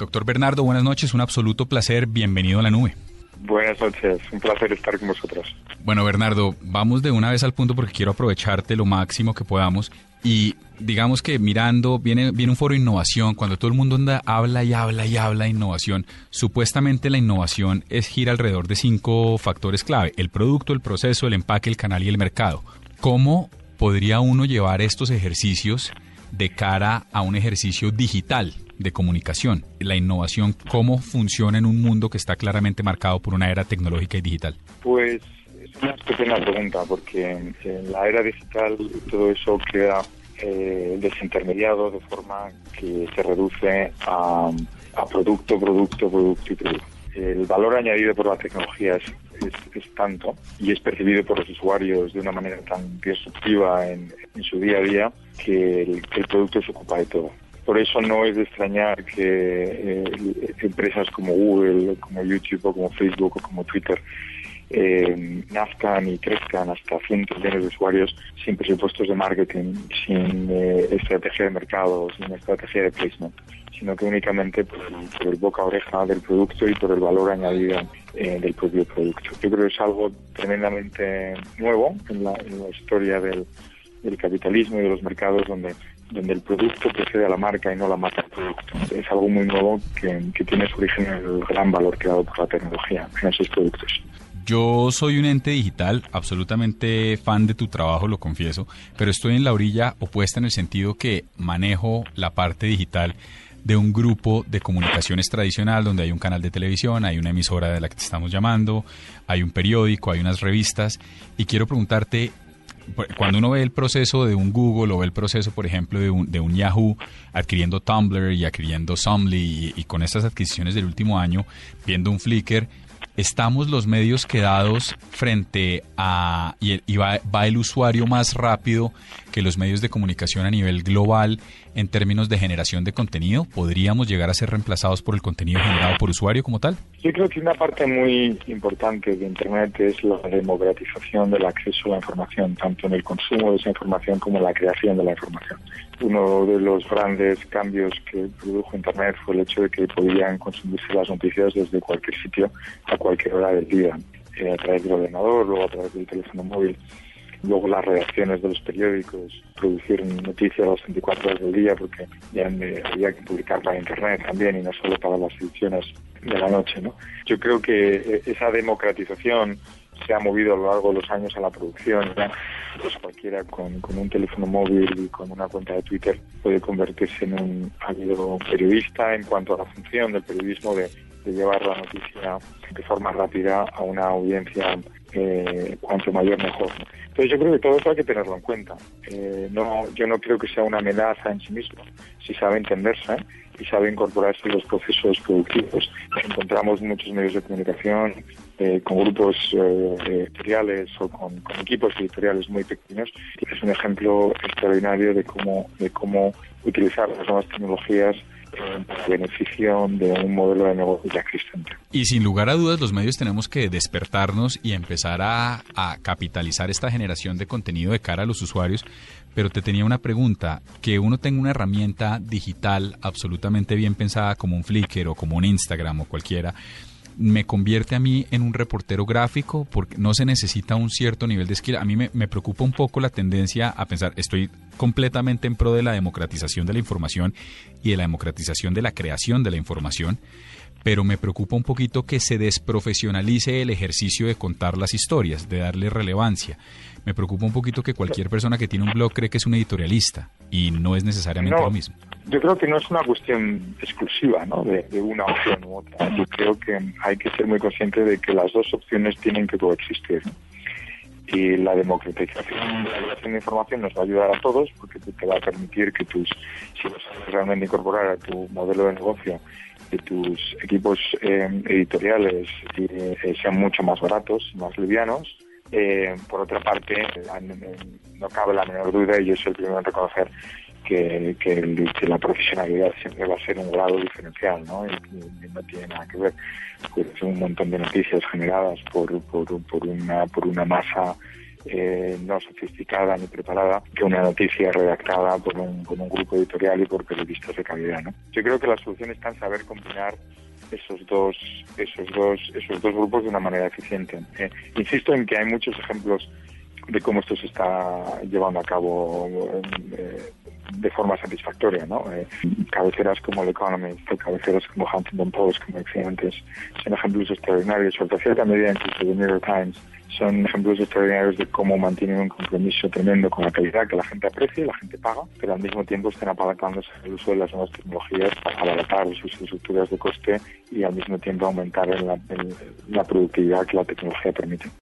Doctor Bernardo, buenas noches. Un absoluto placer. Bienvenido a la nube. Buenas noches, un placer estar con vosotros. Bueno, Bernardo, vamos de una vez al punto porque quiero aprovecharte lo máximo que podamos. Y digamos que mirando, viene, viene un foro de innovación, cuando todo el mundo anda, habla y habla y habla de innovación, supuestamente la innovación es gira alrededor de cinco factores clave, el producto, el proceso, el empaque, el canal y el mercado. ¿Cómo podría uno llevar estos ejercicios de cara a un ejercicio digital? De comunicación, la innovación, cómo funciona en un mundo que está claramente marcado por una era tecnológica y digital? Pues es una estupenda pregunta, porque en la era digital todo eso queda eh, desintermediado de forma que se reduce a, producto, producto, producto y producto. El valor añadido por la tecnología es, es, tanto y es percibido por los usuarios de una manera tan disruptiva en, su día a día que el producto se ocupa de todo. Por eso no es de extrañar que eh, empresas como Google, como YouTube o como Facebook o como Twitter eh, nazcan y crezcan hasta cientos de millones de usuarios sin presupuestos de marketing, sin eh, estrategia de mercado, sin estrategia de placement, sino que únicamente por el, boca a oreja del producto y por el valor añadido del propio producto. Yo creo que es algo tremendamente nuevo en la, historia del capitalismo y de los mercados donde donde el producto precede a la marca y no la marca al producto. Es algo muy nuevo que, tiene su origen en el gran valor creado por la tecnología en esos productos. Yo soy un ente digital, absolutamente fan de tu trabajo, lo confieso, pero estoy en la orilla opuesta en el sentido que manejo la parte digital de un grupo de comunicaciones tradicional donde hay un canal de televisión, hay una emisora de la que te estamos llamando, hay un periódico, hay unas revistas y quiero preguntarte cuando uno ve el proceso de un Google o ve el proceso, por ejemplo, de un, de un Yahoo adquiriendo Tumblr y adquiriendo Somly y, con estas adquisiciones del último año, viendo un Flickr, estamos los medios quedados frente a, y, va, va, el usuario más rápido que los medios de comunicación a nivel global en términos de generación de contenido? ¿Podríamos llegar a ser reemplazados por el contenido generado por usuario como tal? Yo creo que una parte muy importante de Internet es la democratización del acceso a la información, tanto en el consumo de esa información como en la creación de la información. Uno de los grandes cambios que produjo Internet fue el hecho de que podían consumirse las noticias desde cualquier sitio a cualquier hora del día, eh, a través del ordenador, luego a través del teléfono móvil luego las redacciones de los periódicos, producir noticias las 24 horas del día, porque ya había que publicar para Internet también y no solo para las ediciones de la noche. ¿no? Yo creo que eh, esa democratización se ha movido a lo largo de los años a la producción. Pues cualquiera con, un teléfono móvil y con una cuenta de Twitter puede convertirse en un ávido periodista en cuanto a la función del periodismo de, llevar la noticia de forma rápida a una audiencia eh, cuanto mayor mejor. Entonces yo creo que todo eso hay que tenerlo en cuenta. Eh, no, yo no creo que sea una amenaza en sí mismo. Si sabe entenderse y sabe incorporarse en los procesos productivos, encontramos muchos medios de comunicación eh, con grupos eh, editoriales o con, equipos editoriales muy pequeños. Es un ejemplo extraordinario de cómo, de cómo utilizar las nuevas tecnologías en beneficio de un modelo de negocio ya existente. Y sin lugar a dudas, los medios tenemos que despertarnos y empezar a, capitalizar esta generación de contenido de cara a los usuarios. Pero te tenía una pregunta, que uno tenga una herramienta digital absolutamente bien pensada como un Flickr o como un Instagram o cualquiera, me convierte a mí en un reportero gráfico porque no se necesita un cierto nivel de skill. A mí me, preocupa un poco la tendencia a pensar, estoy completamente en pro de la democratización de la información y de la democratización de la creación de la información, pero me preocupa un poquito que se desprofesionalice el ejercicio de contar las historias, de darle relevancia. Me preocupa un poquito que cualquier persona que tiene un blog cree que es un editorialista y no es necesariamente lo mismo yo creo que no es una cuestión exclusiva ¿no? de, una opción u otra. Yo creo que hay que ser muy consciente de que las dos opciones tienen que coexistir. y la democratización de la información nos va a ayudar a todos porque te va a permitir que tus, si lo sabes realmente incorporar a tu modelo de negocio, que tus equipos eh, editoriales eh, sean mucho más baratos, más livianos. Eh, por otra parte, no cabe la menor duda, y yo soy el primero en reconocer que, que, la profesionalidad siempre va a ser un grado diferencial, ¿no? Y, no tiene nada que ver con un montón de noticias generadas por, por, por, una, por una masa eh, no sofisticada ni preparada que una noticia redactada por un, por un grupo editorial y por periodistas de calidad. ¿no? Yo creo que la solución está en saber combinar esos dos, esos dos, esos dos grupos de una manera eficiente. Eh, insisto en que hay muchos ejemplos de cómo esto se está llevando a cabo eh, de forma satisfactoria, ¿no? Eh, cabeceras como el Economist, cabeceras como Huntington Post, como decía antes, son ejemplos extraordinarios, sobre cierta medida incluso de New York Times, son ejemplos extraordinarios de cómo mantienen un compromiso tremendo con la calidad que la gente aprecia, la gente paga, pero al mismo tiempo están apalancándose el uso de las nuevas tecnologías para abaratar sus estructuras de coste y al mismo tiempo aumentar la productividad que la tecnología permite.